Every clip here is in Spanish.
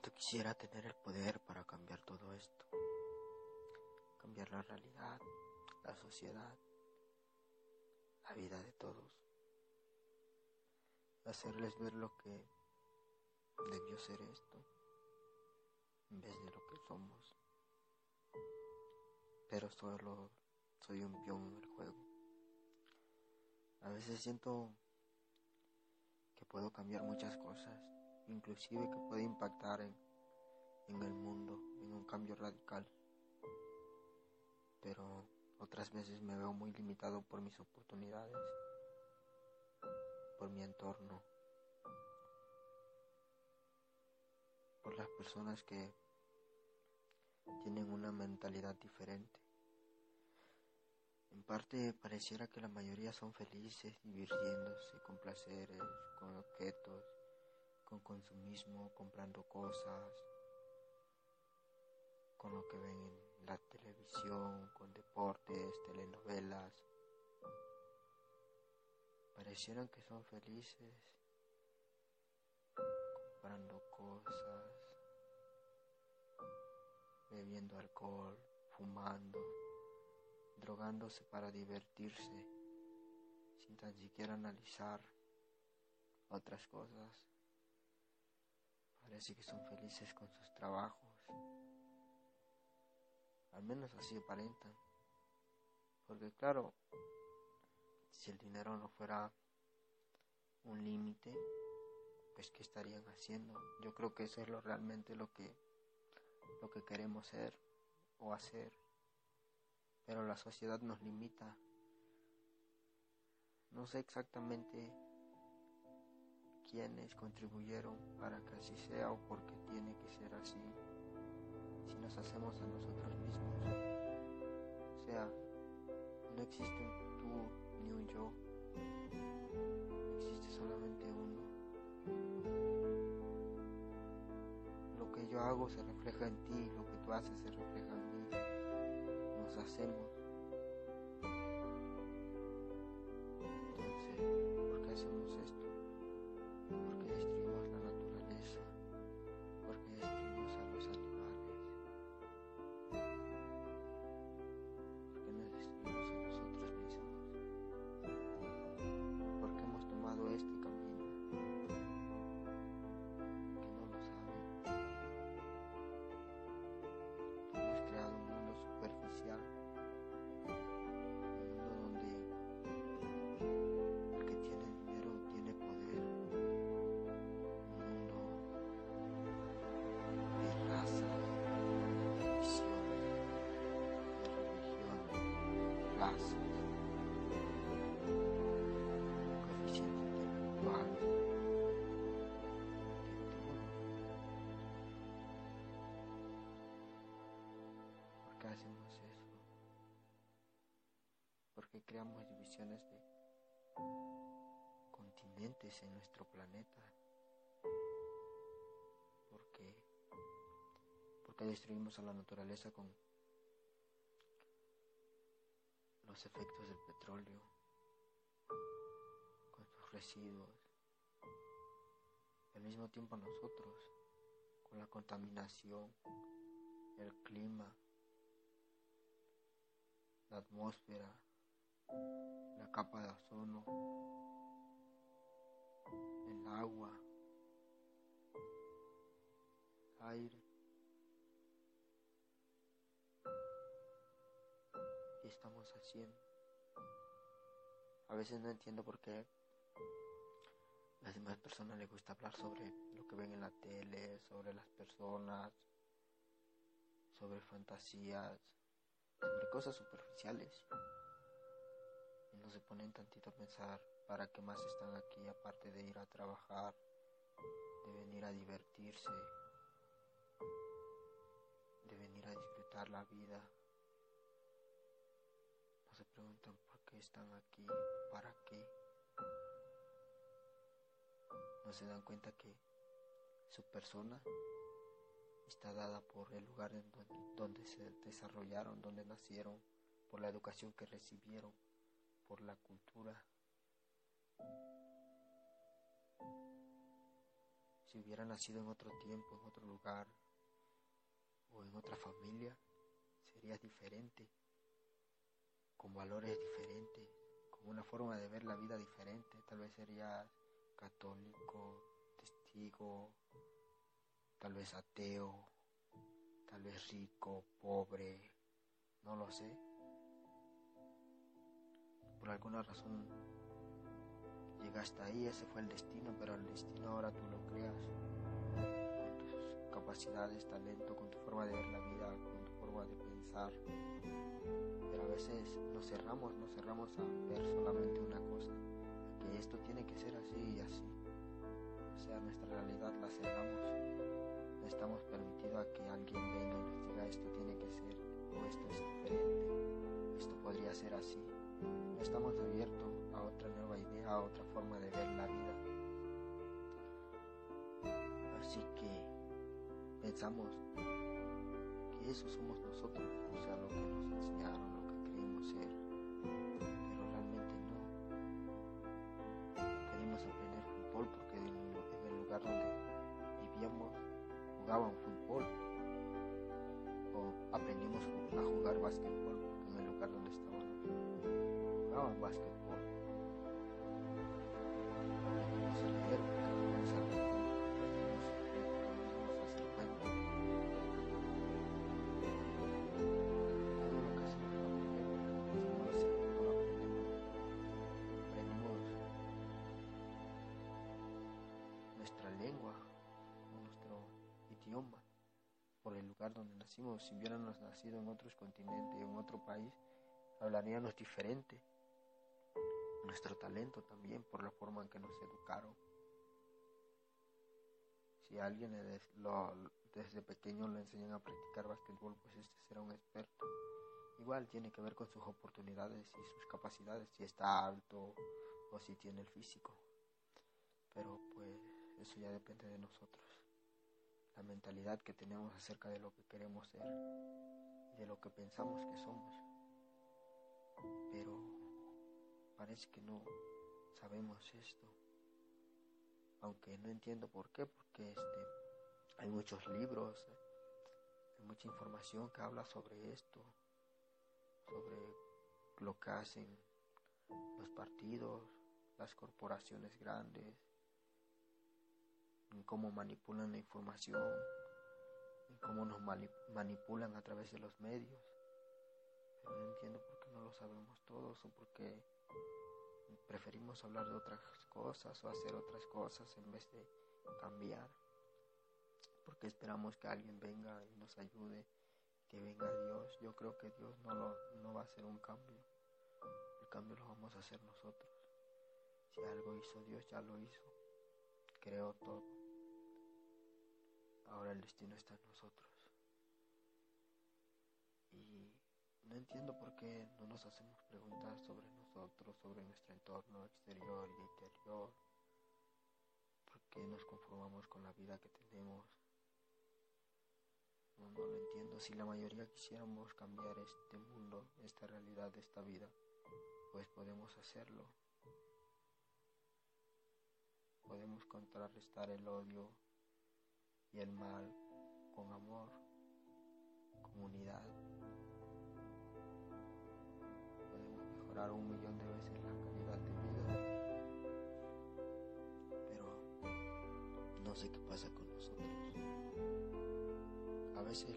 Quisiera tener el poder para cambiar todo esto, cambiar la realidad, la sociedad, la vida de todos, hacerles ver lo que debió ser esto en vez de lo que somos. Pero solo soy un peón en el juego. A veces siento que puedo cambiar muchas cosas, inclusive que puedo impactar en, en el mundo, en un cambio radical. Pero otras veces me veo muy limitado por mis oportunidades, por mi entorno, por las personas que tienen una mentalidad diferente. En parte pareciera que la mayoría son felices, divirtiéndose con placeres, con objetos, con consumismo, comprando cosas, con lo que ven en la televisión, con deportes, telenovelas. Parecieran que son felices comprando cosas, bebiendo alcohol, fumando drogándose para divertirse, sin tan siquiera analizar otras cosas. Parece que son felices con sus trabajos. Al menos así aparentan. Porque claro, si el dinero no fuera un límite, pues qué estarían haciendo. Yo creo que eso es lo realmente lo que lo que queremos ser o hacer pero la sociedad nos limita. No sé exactamente quiénes contribuyeron para que así sea o por qué tiene que ser así. Si nos hacemos a nosotros mismos. O sea, no existe un tú ni un yo. Existe solamente uno. Lo que yo hago se refleja en ti, lo que tú haces se refleja en mí hacemos. Entonces, hacemos eso? Porque creamos divisiones de continentes en nuestro planeta? porque Porque destruimos a la naturaleza con los efectos del petróleo, con sus residuos, al mismo tiempo nosotros, con la contaminación, el clima, la atmósfera, la capa de ozono, el agua, el aire. ¿Qué estamos haciendo? A veces no entiendo por qué las demás personas les gusta hablar sobre lo que ven en la tele, sobre las personas, sobre fantasías, sobre cosas superficiales. Y no se ponen tantito a pensar para qué más están aquí aparte de ir a trabajar, de venir a divertirse, de venir a disfrutar la vida. No se preguntan por qué están aquí, para qué. No se dan cuenta que su persona está dada por el lugar en donde, se desarrollaron, donde nacieron, por la educación que recibieron, por la cultura. si hubiera nacido en otro tiempo, en otro lugar o en otra familia, serías diferente, con valores diferentes, con una forma de ver la vida diferente. Tal vez serías católico, testigo, tal vez ateo, tal vez rico, pobre, no lo sé. Por alguna razón llegaste ahí, ese fue el destino, pero el destino ahora tú lo creas con tus capacidades, talento, con tu forma de ver la vida, con tu forma de pensar. Pero a veces nos cerramos, nos cerramos a ver solamente una cosa, que esto tiene que ser así y así. O sea, nuestra realidad la cerramos. No estamos permitidos a que alguien venga y nos diga esto tiene que ser o esto es diferente, esto podría ser así. No estamos abiertos a otra nueva idea, a otra forma de ver la vida. Así que pensamos que eso somos nosotros, o sea, lo que nos enseñaron, lo que creemos ser, lugar donde vivíamos jugaban fútbol o aprendimos a jugar básquetbol en el lugar donde estábamos jugaban básquetbol. Donde nacimos. Si hubiéramos nacido en otros continentes, en otro país, hablaríamos diferente. Nuestro talento también, por la forma en que nos educaron. Si a alguien desde pequeño le enseñan a practicar básquetbol, pues este será un experto. Igual tiene que ver con sus oportunidades y sus capacidades, si está alto o si tiene el físico. Pero pues eso ya depende de nosotros. La mentalidad que tenemos acerca de lo que queremos ser y de lo que pensamos que somos. Pero parece que no sabemos esto. Aunque no entiendo por qué, porque este, hay muchos libros, hay mucha información que habla sobre esto, sobre lo que hacen los partidos, las corporaciones grandes, en cómo manipulan la información, en cómo nos mani- manipulan a través de los medios. Pero no entiendo por qué no lo sabemos todos o por qué preferimos hablar de otras cosas o hacer otras cosas en vez de cambiar. Porque esperamos que alguien venga y nos ayude, que venga Dios. Yo creo que Dios no, lo, no va a hacer un cambio. El cambio lo vamos a hacer nosotros. Si algo hizo Dios, ya lo hizo. Creó todo. El destino está en nosotros. Y no entiendo por qué no nos hacemos preguntas sobre nosotros, sobre nuestro entorno exterior y interior. ¿Por qué nos conformamos con la vida que tenemos? No, no lo entiendo. Si la mayoría quisiéramos cambiar este mundo, esta realidad, esta vida, pues podemos hacerlo. Podemos contrarrestar el odio y el mal con amor, con unidad. Podemos mejorar un millón de veces la calidad de vida. Pero no sé qué pasa con nosotros. A veces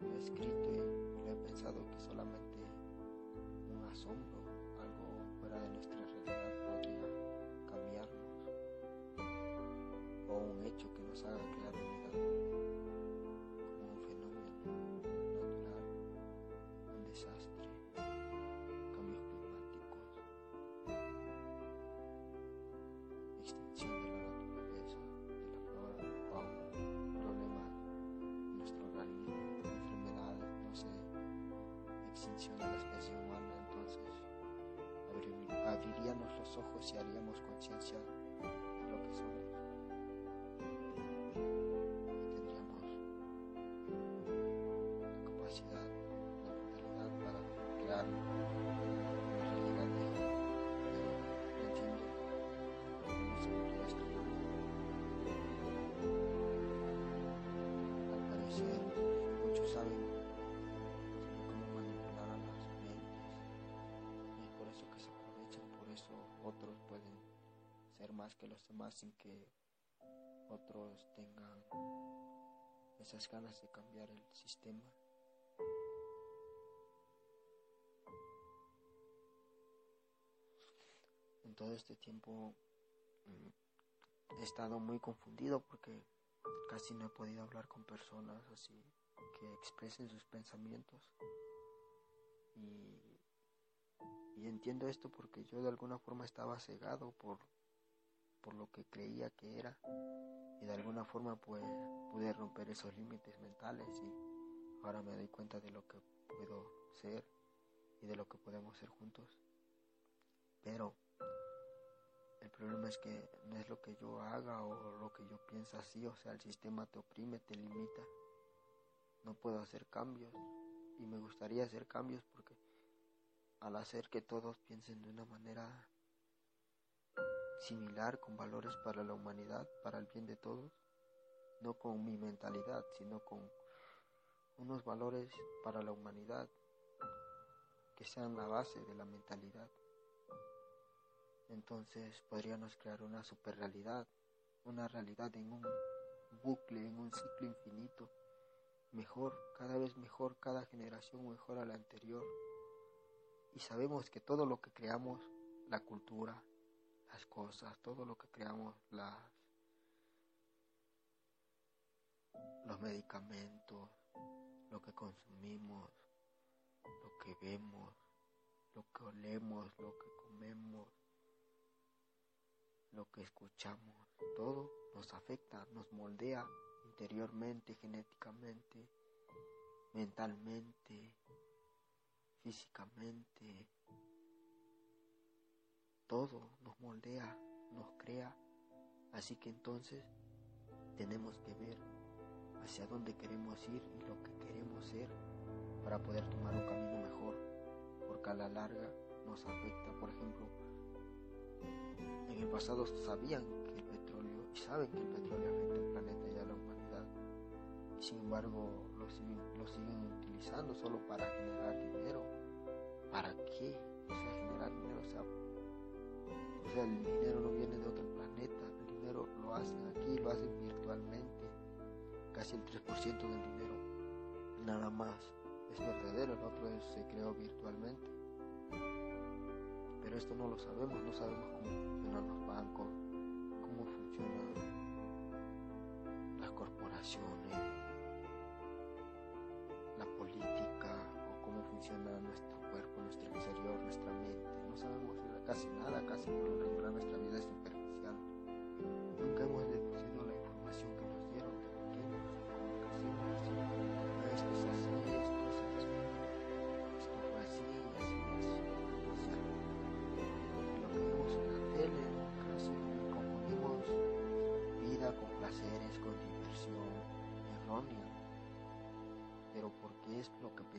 lo he escrito y lo he pensado que solamente un asombro, algo fuera de nuestra extinción de la especie humana, entonces abrir- abriríamos los ojos y haríamos conciencia de lo que somos. Ser más que los demás sin que otros tengan esas ganas de cambiar el sistema. En todo este tiempo mm, he estado muy confundido porque casi no he podido hablar con personas así que expresen sus pensamientos. Entiendo esto porque yo de alguna forma estaba cegado por, por lo que creía que era y de alguna forma pues pude romper esos límites mentales y ahora me doy cuenta de lo que puedo ser y de lo que podemos ser juntos. Pero el problema es que no es lo que yo haga o lo que yo pienso así, o sea, el sistema te oprime, te limita. No puedo hacer cambios y me gustaría hacer cambios porque al hacer que todos piensen de una manera similar, con valores para la humanidad, para el bien de todos, no con mi mentalidad, sino con unos valores para la humanidad que sean la base de la mentalidad. Entonces podríamos crear una superrealidad, una realidad en un bucle, en un ciclo infinito, mejor, cada vez mejor, cada generación mejor a la anterior. Y sabemos que todo lo que creamos, la cultura, las cosas, todo lo que creamos, las, los medicamentos, lo que consumimos, lo que vemos, lo que olemos, lo que comemos, lo que escuchamos, todo nos afecta, nos moldea interiormente, genéticamente, mentalmente, físicamente, todo nos moldea, nos crea. Así que entonces tenemos que ver hacia dónde queremos ir y lo que queremos ser para poder tomar un camino mejor, porque a la larga nos afecta. Por ejemplo, en el pasado sabían que el petróleo, y saben que el petróleo afecta al planeta y a la humanidad, y sin embargo lo siguen, utilizando solo para generar dinero. ¿Para qué? O sea, generar dinero, o sea, o sea, el dinero no viene de otro planeta, el dinero lo hacen aquí, lo hacen virtualmente. Casi el 3% del dinero, nada más, es verdadero, el otro se creó virtualmente. Pero esto no lo sabemos, no sabemos cómo funcionan los bancos, cómo funcionan las corporaciones, la política o cómo funciona nuestro cuerpo, nuestro exterior, nuestra mente. No sabemos casi nada, casi por lo regular nuestra vida es superficial. Nunca hemos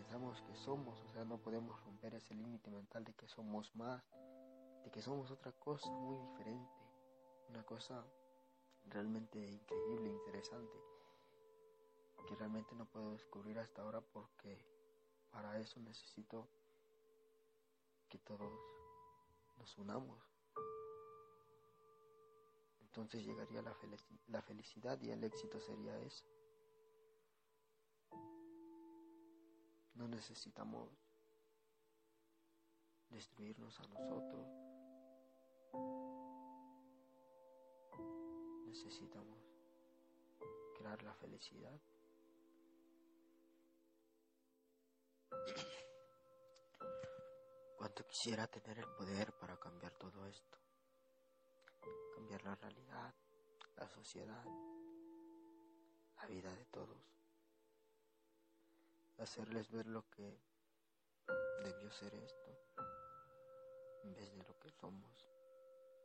pensamos que somos, o sea, no podemos romper ese límite mental de que somos más, de que somos otra cosa muy diferente, una cosa realmente increíble, interesante, que realmente no puedo descubrir hasta ahora porque para eso necesito que todos nos unamos. Entonces llegaría la, felicidad y el éxito sería eso. No necesitamos destruirnos a nosotros. Necesitamos crear la felicidad. Cuánto quisiera tener el poder para cambiar todo esto, cambiar la realidad, la sociedad, la vida de todos, hacerles ver lo que debió ser esto en vez de lo que somos.